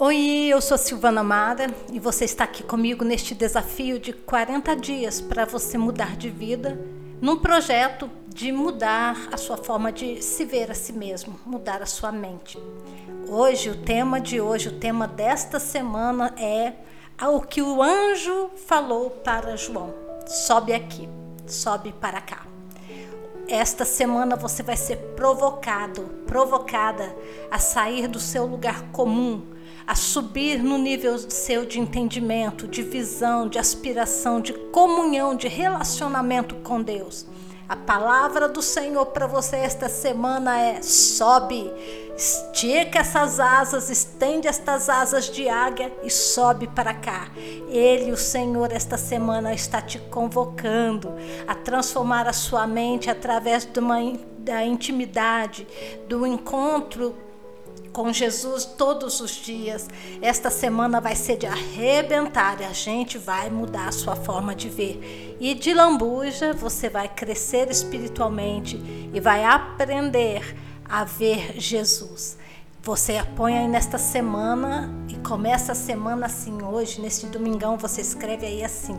Oi, eu sou Silvana Mara e você está aqui comigo neste desafio de 40 dias para você mudar de vida, num projeto de mudar a sua forma de se ver a si mesmo, mudar a sua mente. Hoje, o tema de hoje, o tema desta semana é o que o anjo falou para João. Sobe aqui, sobe para cá. Esta semana você vai ser provocado, provocada a sair do seu lugar comum a subir no nível seu de entendimento, de visão, de aspiração, de comunhão, de relacionamento com Deus. A palavra do Senhor para você esta semana é: sobe, estica essas asas, estende estas asas de águia e sobe para cá. Ele, o Senhor, esta semana está te convocando a transformar a sua mente através de uma, da intimidade, do encontro com Jesus todos os dias. Esta semana vai ser de arrebentar e a gente vai mudar a sua forma de ver. E de lambuja você vai crescer espiritualmente e vai aprender a ver Jesus. Você põe aí nesta semana e começa a semana assim hoje, neste domingão, você escreve aí assim: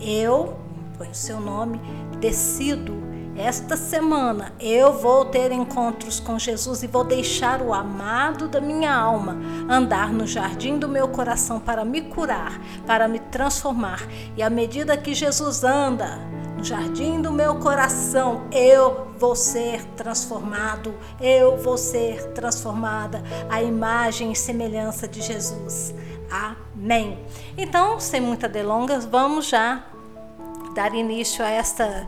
Eu, põe o seu nome, decido esta semana eu vou ter encontros com Jesus e vou deixar o amado da minha alma andar no jardim do meu coração para me curar, para me transformar. E à medida que Jesus anda no jardim do meu coração, eu vou ser transformado, eu vou ser transformada à imagem e semelhança de Jesus. Amém. Então, sem muitas delongas, vamos já dar início a esta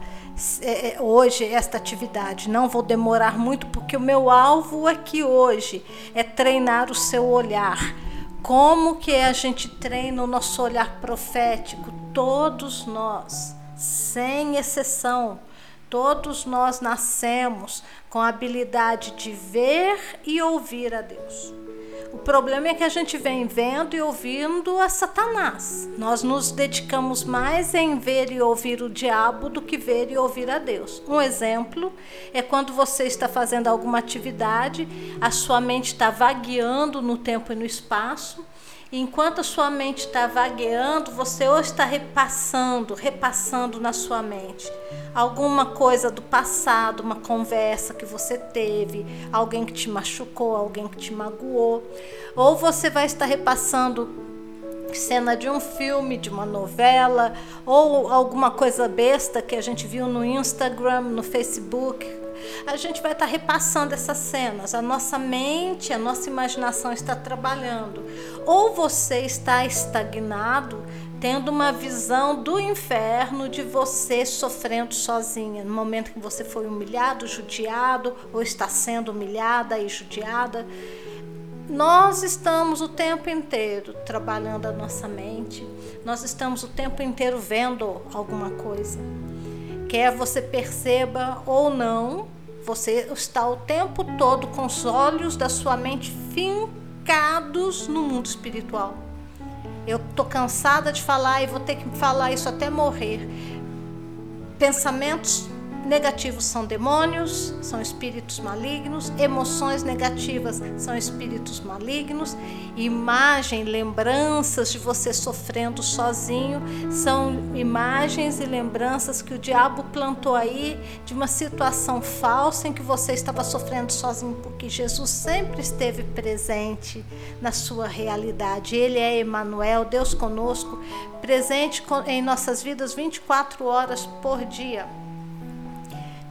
hoje esta atividade. Não vou demorar muito porque o meu alvo aqui hoje é treinar o seu olhar. Como que a gente treina o nosso olhar profético? Todos nós, sem exceção, todos nós nascemos com a habilidade de ver e ouvir a Deus. O problema é que a gente vem vendo e ouvindo a Satanás. Nós nos dedicamos mais em ver e ouvir o diabo do que ver e ouvir a Deus. Um exemplo é quando você está fazendo alguma atividade, a sua mente está vagueando no tempo e no espaço enquanto a sua mente está vagueando, você ou está repassando, repassando na sua mente alguma coisa do passado, uma conversa que você teve, alguém que te machucou, alguém que te magoou, ou você vai estar repassando cena de um filme, de uma novela, ou alguma coisa besta que a gente viu no Instagram, no Facebook, a gente vai estar repassando essas cenas. A nossa mente, a nossa imaginação está trabalhando. Ou você está estagnado, tendo uma visão do inferno de você sofrendo sozinha, no momento que você foi humilhado, judiado, ou está sendo humilhada e judiada. Nós estamos o tempo inteiro trabalhando a nossa mente, nós estamos o tempo inteiro vendo alguma coisa. Quer você perceba ou não, você está o tempo todo com os olhos da sua mente fincados no mundo espiritual. Eu tô cansada de falar e vou ter que falar isso até morrer. Pensamentos negativos são demônios, são espíritos malignos, emoções negativas são espíritos malignos, imagem, lembranças de você sofrendo sozinho são imagens e lembranças que o diabo plantou aí de uma situação falsa em que você estava sofrendo sozinho, porque Jesus sempre esteve presente na sua realidade. Ele é Emmanuel, Deus conosco, presente em nossas vidas 24 horas por dia.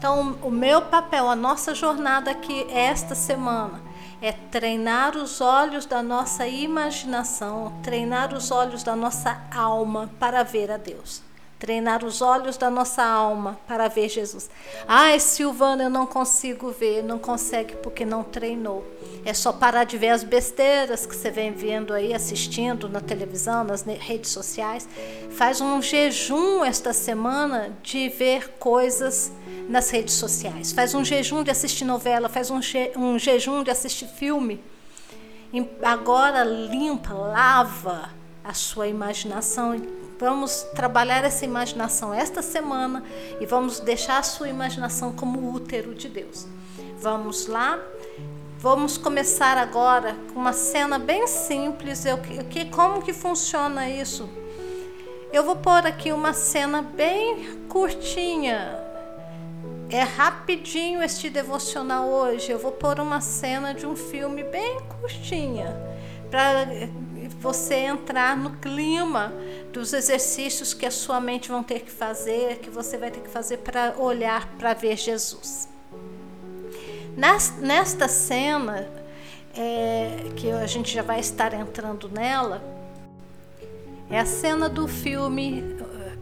Então, o meu papel, a nossa jornada aqui esta semana é treinar os olhos da nossa imaginação, treinar os olhos da nossa alma para ver a Deus treinar os olhos da nossa alma para ver Jesus. Ai, Silvana, eu não consigo ver, não consegue porque não treinou. É só parar de ver as besteiras que você vem vendo aí, assistindo na televisão, nas redes sociais. Faz um jejum esta semana de ver coisas nas redes sociais. Faz um jejum de assistir novela, faz um, je um jejum de assistir filme. Agora limpa, lava a sua imaginação Vamos trabalhar essa imaginação esta semana e vamos deixar a sua imaginação como útero de Deus. Vamos lá, Vamos começar agora com uma cena bem simples. Eu, que, como que funciona isso? Eu vou pôr aqui uma cena bem curtinha. É rapidinho este devocional hoje. Eu vou pôr uma cena de um filme bem curtinha para você entrar no clima dos exercícios que a sua mente vão ter que fazer, que você vai ter que fazer para olhar para ver Jesus. Nesta cena, é, que a gente já vai estar entrando nela, é a cena do filme,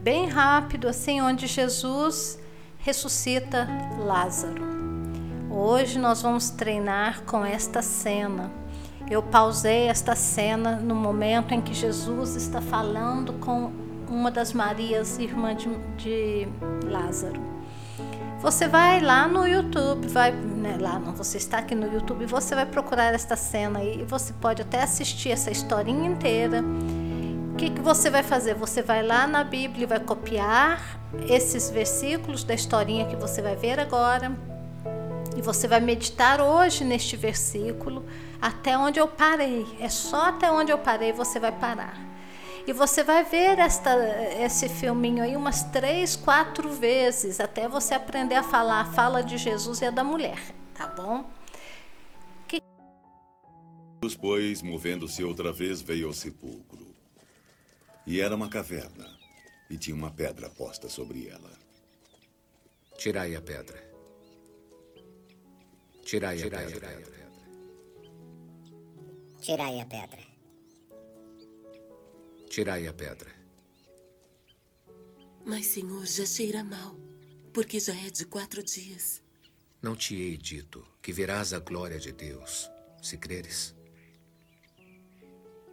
bem rápido, assim, onde Jesus ressuscita Lázaro. Hoje nós vamos treinar com esta cena. Eu pausei esta cena no momento em que Jesus está falando com uma das Marias, irmã de, de Lázaro. Você vai lá no YouTube, vai né, lá não, você está aqui no YouTube, você vai procurar esta cena aí e você pode até assistir essa historinha inteira. O que, que você vai fazer? Você vai lá na Bíblia e vai copiar esses versículos da historinha que você vai ver agora e você vai meditar hoje neste versículo até onde eu parei. É só até onde eu parei você vai parar. E você vai ver esta, esse filminho aí umas três, quatro vezes, até você aprender a falar a fala de Jesus e a da mulher, tá bom? Que... Pois, movendo-se outra vez, veio ao sepulcro. E era uma caverna, e tinha uma pedra posta sobre ela. Tirai a pedra. Tirai, Tirai a pedra. A pedra. Tirai a pedra. Tirai a pedra. Mas, senhor, já cheira mal, porque já é de quatro dias. Não te hei dito que verás a glória de Deus, se creres?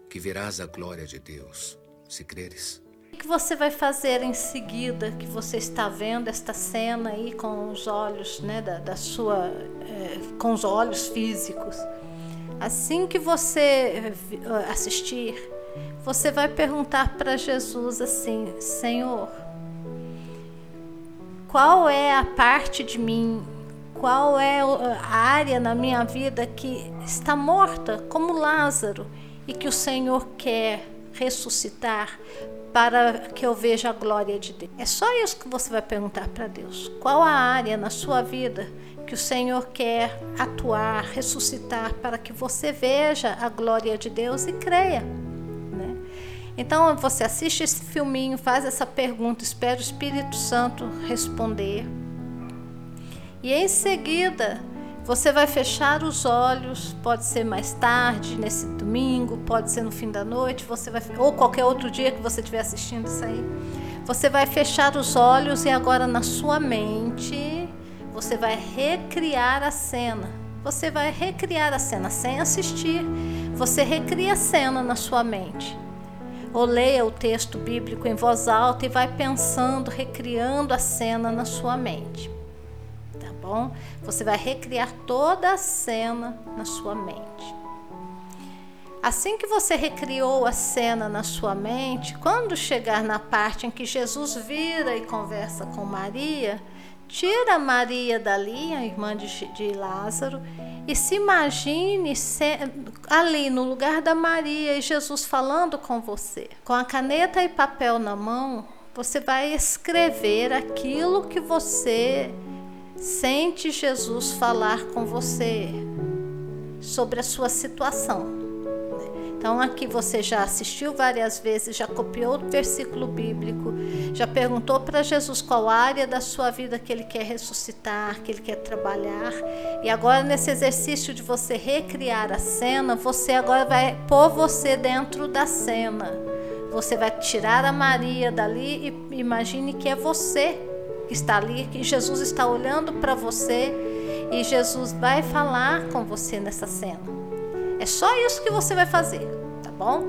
Que verás a glória de Deus, se creres? O que você vai fazer em seguida que você está vendo esta cena aí com os olhos, né, da, da sua, é, com os olhos físicos? Assim que você eh, assistir, você vai perguntar para Jesus assim: Senhor, qual é a parte de mim, qual é a área na minha vida que está morta, como Lázaro, e que o Senhor quer ressuscitar para que eu veja a glória de Deus? É só isso que você vai perguntar para Deus. Qual a área na sua vida que o Senhor quer atuar, ressuscitar para que você veja a glória de Deus e creia? Então você assiste esse filminho, faz essa pergunta, espera o Espírito Santo responder. E em seguida, você vai fechar os olhos, pode ser mais tarde, nesse domingo, pode ser no fim da noite, você vai ou qualquer outro dia que você estiver assistindo isso aí. Você vai fechar os olhos e agora na sua mente você vai recriar a cena. Você vai recriar a cena sem assistir. Você recria a cena na sua mente ou leia o texto bíblico em voz alta e vai pensando, recriando a cena na sua mente. Bom? Você vai recriar toda a cena na sua mente. Assim que você recriou a cena na sua mente, quando chegar na parte em que Jesus vira e conversa com Maria, tira Maria dali, a irmã de, de Lázaro, e se imagine se, ali no lugar da Maria e Jesus falando com você. Com a caneta e papel na mão, você vai escrever aquilo que você sente Jesus falar com você sobre a sua situação. Então aqui você já assistiu várias vezes, já copiou o versículo bíblico, já perguntou para Jesus qual área da sua vida que ele quer ressuscitar, que ele quer trabalhar. E agora nesse exercício de você recriar a cena, você agora vai pôr você dentro da cena. Você vai tirar a Maria dali e imagine que é você que está ali, que Jesus está olhando para você e Jesus vai falar com você nessa cena. É só isso que você vai fazer, tá bom?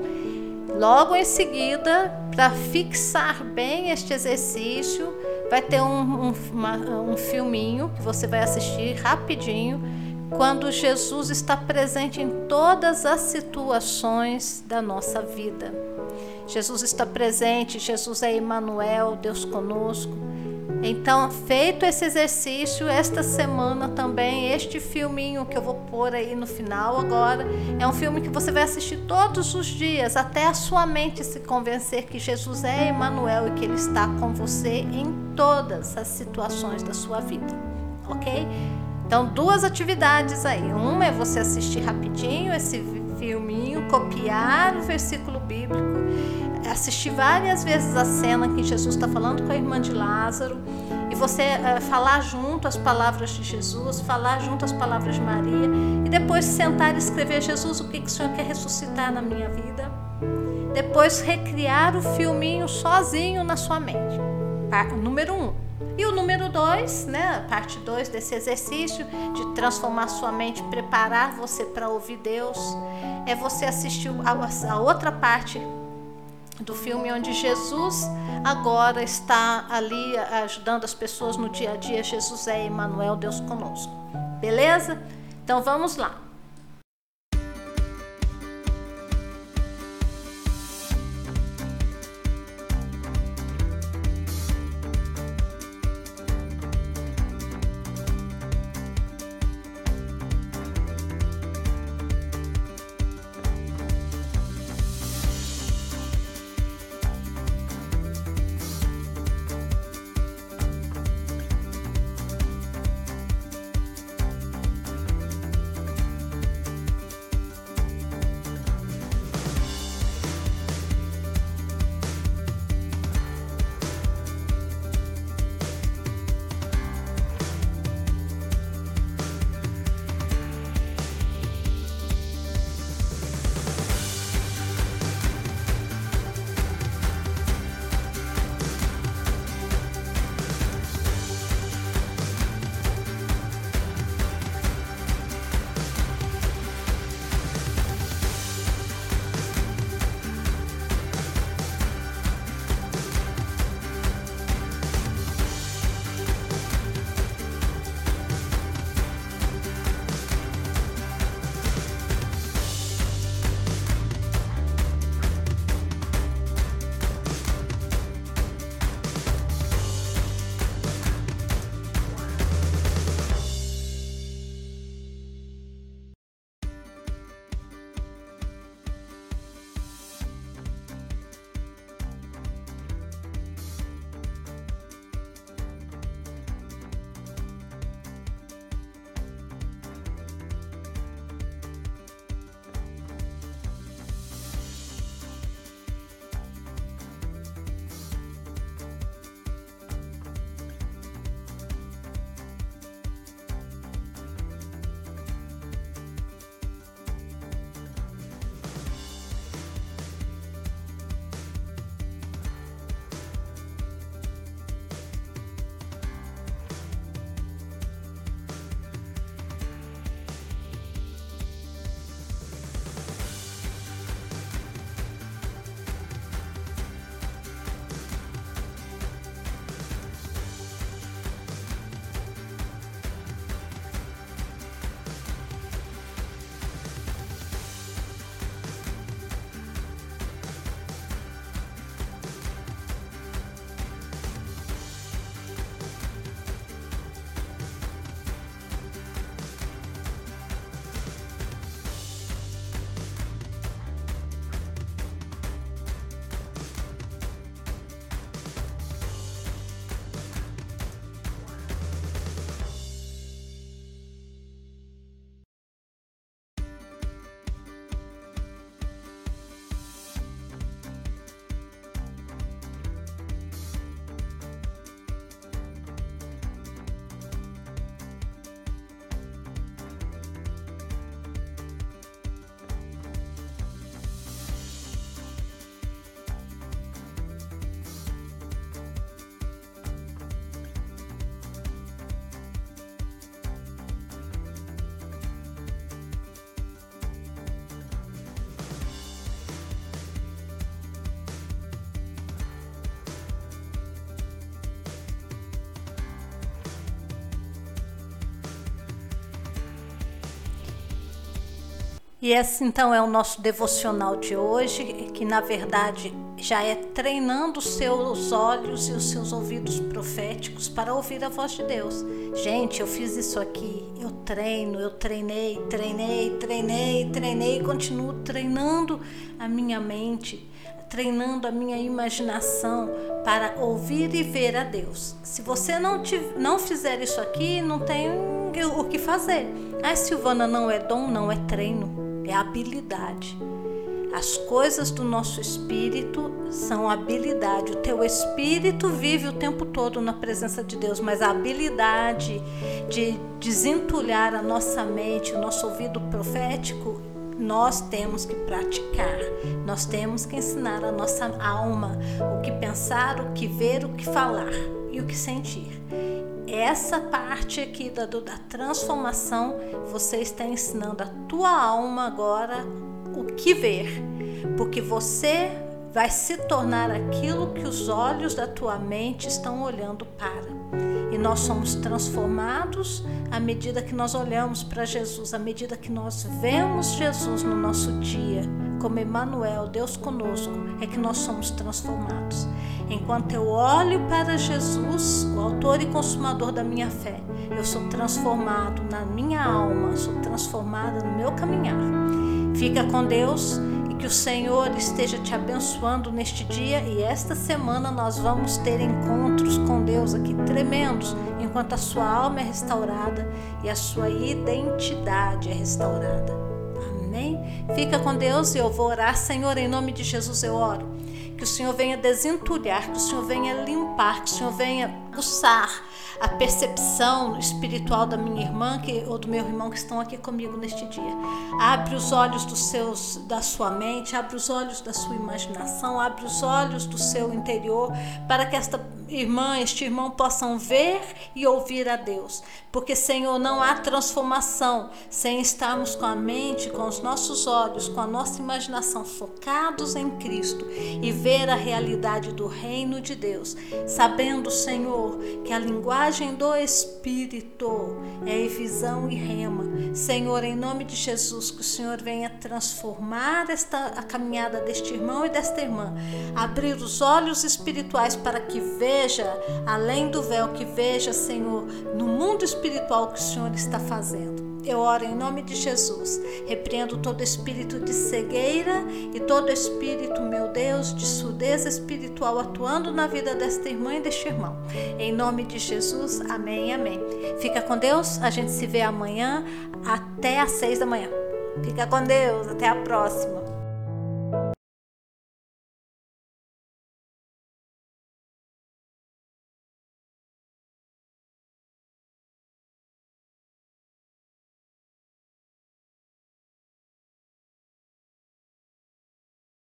Logo em seguida, para fixar bem este exercício, vai ter um, um, uma, um filminho que você vai assistir rapidinho, quando Jesus está presente em todas as situações da nossa vida. Jesus está presente, Jesus é Emmanuel, Deus conosco. Então, feito esse exercício, esta semana também, este filminho que eu vou pôr aí no final agora, é um filme que você vai assistir todos os dias, até a sua mente se convencer que Jesus é Emmanuel e que Ele está com você em todas as situações da sua vida, ok? Então, duas atividades aí. Uma é você assistir rapidinho esse filminho, copiar o versículo bíblico assistir várias vezes a cena que Jesus está falando com a irmã de Lázaro e você uh, falar junto as palavras de Jesus, falar junto as palavras de Maria e depois sentar e escrever Jesus, o que, que o Senhor quer ressuscitar na minha vida. Depois recriar o filminho sozinho na sua mente. Número um. E o número dois, né, parte dois desse exercício de transformar sua mente, preparar você para ouvir Deus, é você assistir a, a outra parte do filme onde Jesus agora está ali ajudando as pessoas no dia a dia. Jesus é Emmanuel, Deus conosco. Beleza? Então vamos lá. E esse então é o nosso devocional de hoje, que na verdade já é treinando os seus olhos e os seus ouvidos proféticos para ouvir a voz de Deus. Gente, eu fiz isso aqui, eu treino, eu treinei, treinei, treinei, treinei continuo treinando a minha mente, treinando a minha imaginação para ouvir e ver a Deus. Se você não, te, não fizer isso aqui, não tem o que fazer. A Silvana não é dom, não é treino é habilidade. As coisas do nosso espírito são habilidade. O teu espírito vive o tempo todo na presença de Deus, mas a habilidade de desentulhar a nossa mente, o nosso ouvido profético, nós temos que praticar. Nós temos que ensinar a nossa alma o que pensar, o que ver, o que falar e o que sentir essa parte aqui da, da transformação, você está ensinando a tua alma agora o que ver, porque você vai se tornar aquilo que os olhos da tua mente estão olhando para. E nós somos transformados à medida que nós olhamos para Jesus, à medida que nós vemos Jesus no nosso dia, como Emmanuel, Deus conosco, é que nós somos transformados. Enquanto eu olho para Jesus, o autor e consumador da minha fé, eu sou transformado na minha alma, sou transformada no meu caminhar. Fica com Deus e que o Senhor esteja te abençoando neste dia e esta semana nós vamos ter encontros com Deus aqui tremendos, enquanto a sua alma é restaurada e a sua identidade é restaurada. Amém? Fica com Deus e eu vou orar, Senhor, em nome de Jesus eu oro que o Senhor venha desentulhar, que o Senhor venha limpar, que o Senhor venha pulsar a percepção espiritual da minha irmã que, ou do meu irmão que estão aqui comigo neste dia. Abre os olhos dos seus, da sua mente, abre os olhos da sua imaginação, abre os olhos do seu interior para que esta irmã, este irmão possam ver e ouvir a Deus. Porque, Senhor, não há transformação sem estarmos com a mente, com os nossos olhos, com a nossa imaginação focados em Cristo e ver a realidade do reino de Deus, sabendo, Senhor, que a linguagem do Espírito é visão e rema. Senhor, em nome de Jesus, que o Senhor venha transformar esta a caminhada deste irmão e desta irmã, abrir os olhos espirituais para que vejam veja além do véu, que veja, Senhor, no mundo espiritual que o Senhor está fazendo. Eu oro em nome de Jesus. Repreendo todo espírito de cegueira e todo espírito, meu Deus, de surdez espiritual atuando na vida desta irmã e deste irmão. Em nome de Jesus, amém, amém. Fica com Deus. A gente se vê amanhã até às seis da manhã. Fica com Deus. Até a próxima.